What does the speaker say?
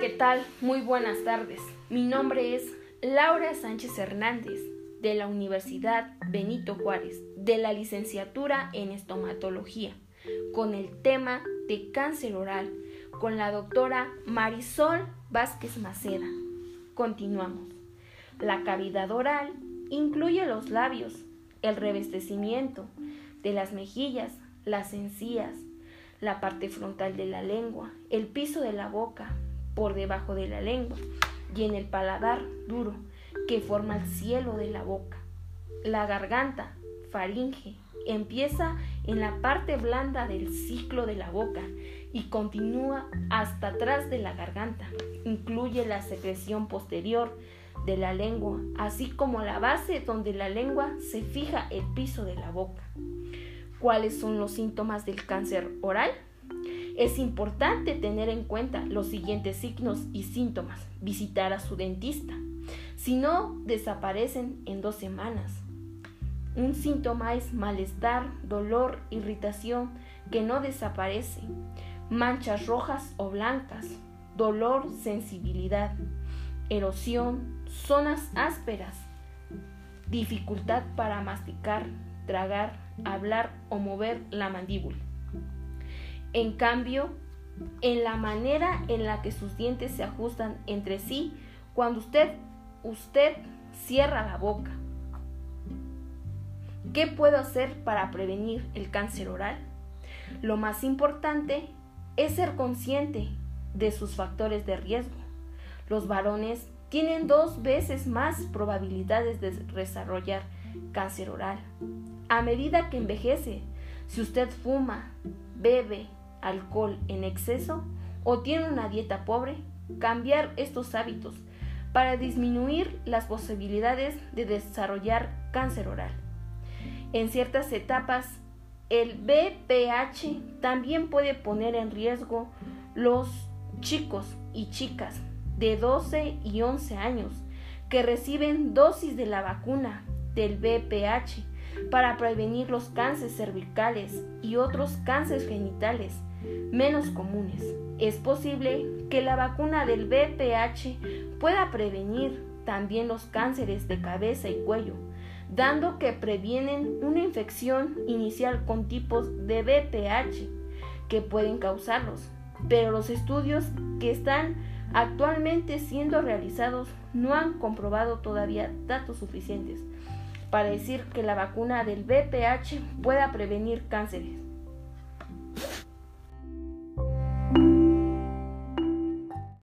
¿qué tal? Muy buenas tardes. Mi nombre es Laura Sánchez Hernández de la Universidad Benito Juárez, de la licenciatura en estomatología, con el tema de cáncer oral, con la doctora Marisol Vázquez Maceda. Continuamos. La cavidad oral incluye los labios, el revestecimiento de las mejillas, las encías, la parte frontal de la lengua, el piso de la boca, por debajo de la lengua y en el paladar duro que forma el cielo de la boca. La garganta, faringe, empieza en la parte blanda del ciclo de la boca y continúa hasta atrás de la garganta. Incluye la secreción posterior de la lengua, así como la base donde la lengua se fija el piso de la boca. ¿Cuáles son los síntomas del cáncer oral? Es importante tener en cuenta los siguientes signos y síntomas. Visitar a su dentista. Si no, desaparecen en dos semanas. Un síntoma es malestar, dolor, irritación que no desaparece. Manchas rojas o blancas. Dolor, sensibilidad. Erosión, zonas ásperas. Dificultad para masticar, tragar, hablar o mover la mandíbula. En cambio, en la manera en la que sus dientes se ajustan entre sí cuando usted, usted cierra la boca. ¿Qué puedo hacer para prevenir el cáncer oral? Lo más importante es ser consciente de sus factores de riesgo. Los varones tienen dos veces más probabilidades de desarrollar cáncer oral. A medida que envejece, si usted fuma, bebe, alcohol en exceso o tiene una dieta pobre, cambiar estos hábitos para disminuir las posibilidades de desarrollar cáncer oral. En ciertas etapas, el BPH también puede poner en riesgo los chicos y chicas de 12 y 11 años que reciben dosis de la vacuna del BPH para prevenir los cánceres cervicales y otros cánceres genitales menos comunes. Es posible que la vacuna del BPH pueda prevenir también los cánceres de cabeza y cuello, dando que previenen una infección inicial con tipos de BPH que pueden causarlos. Pero los estudios que están actualmente siendo realizados no han comprobado todavía datos suficientes para decir que la vacuna del BPH pueda prevenir cánceres.